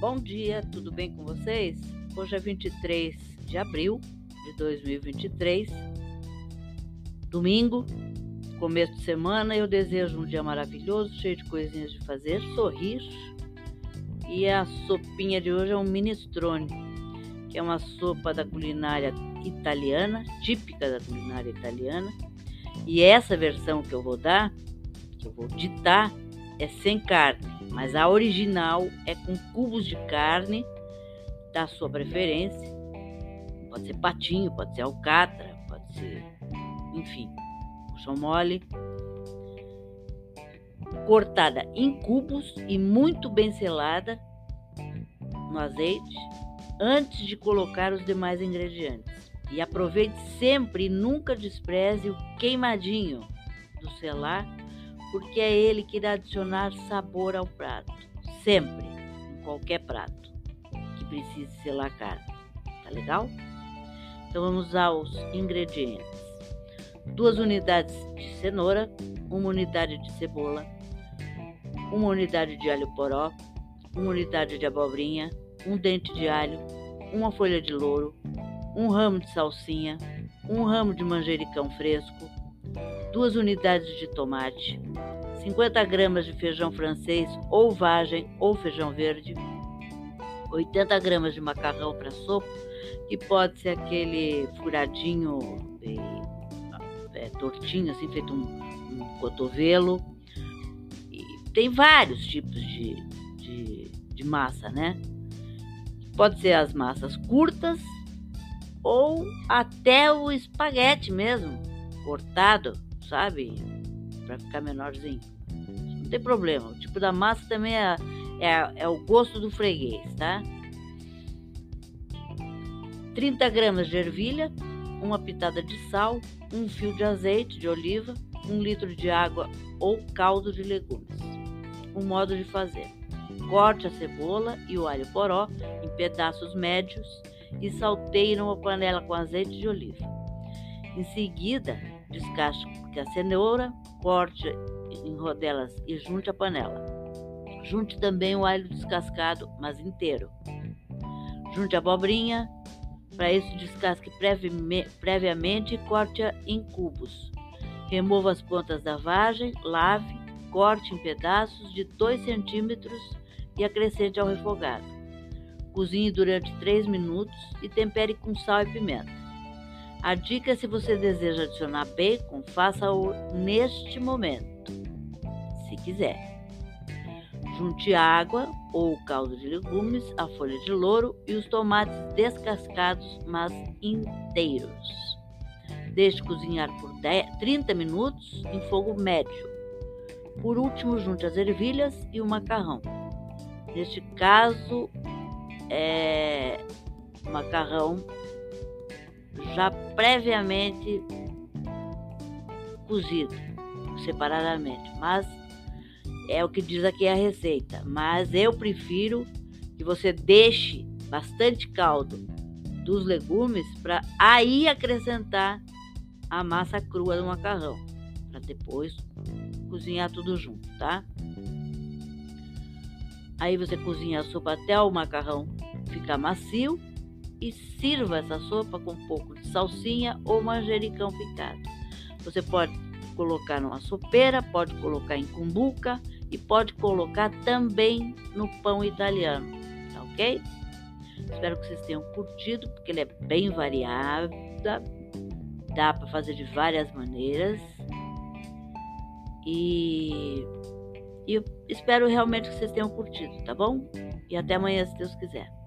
Bom dia, tudo bem com vocês? Hoje é 23 de abril de 2023, domingo, começo de semana. Eu desejo um dia maravilhoso, cheio de coisinhas de fazer, sorrir. E a sopinha de hoje é um minestrone, que é uma sopa da culinária italiana, típica da culinária italiana. E essa versão que eu vou dar, que eu vou ditar, é sem carne, mas a original é com cubos de carne da sua preferência. Pode ser patinho, pode ser alcatra, pode ser, enfim, puxão mole. Cortada em cubos e muito bem selada no azeite antes de colocar os demais ingredientes. E aproveite sempre e nunca despreze o queimadinho do selar porque é ele que irá adicionar sabor ao prato, sempre, em qualquer prato que precise selar carne. Tá legal? Então vamos aos ingredientes: duas unidades de cenoura, uma unidade de cebola, uma unidade de alho poró, uma unidade de abobrinha, um dente de alho, uma folha de louro, um ramo de salsinha, um ramo de manjericão fresco, duas unidades de tomate, 50 gramas de feijão francês ou vagem ou feijão verde, 80 gramas de macarrão para sopa, que pode ser aquele furadinho é, tortinho, assim, feito um, um cotovelo. E tem vários tipos de, de, de massa, né? Pode ser as massas curtas ou até o espaguete mesmo, cortado, sabe? Para ficar menorzinho. Não tem problema. O tipo da massa também é, é, é o gosto do freguês, tá? 30 gramas de ervilha, uma pitada de sal, um fio de azeite de oliva, um litro de água ou caldo de legumes. O modo de fazer: corte a cebola e o alho poró em pedaços médios e salteie numa panela com azeite de oliva. Em seguida, descasque a cenoura, corte em rodelas e junte a panela. Junte também o alho descascado, mas inteiro. Junte a abobrinha. Para isso, descasque previamente e corte-a em cubos. Remova as pontas da vagem, lave, corte em pedaços de 2 centímetros e acrescente ao refogado. Cozinhe durante 3 minutos e tempere com sal e pimenta. A dica é se você deseja adicionar bacon, faça-o neste momento, se quiser. Junte água ou caldo de legumes, a folha de louro e os tomates descascados, mas inteiros. Deixe cozinhar por 10, 30 minutos em fogo médio. Por último, junte as ervilhas e o macarrão. Neste caso, é macarrão já previamente cozido separadamente, mas é o que diz aqui a receita. Mas eu prefiro que você deixe bastante caldo dos legumes para aí acrescentar a massa crua do macarrão, para depois cozinhar tudo junto, tá? Aí você cozinha a sopa até o macarrão ficar macio e sirva essa sopa com um pouco de salsinha ou manjericão picado. Você pode colocar numa sopeira, pode colocar em cumbuca e pode colocar também no pão italiano, tá ok? Espero que vocês tenham curtido, porque ele é bem variado, dá para fazer de várias maneiras. E, e eu espero realmente que vocês tenham curtido, tá bom? E até amanhã, se Deus quiser.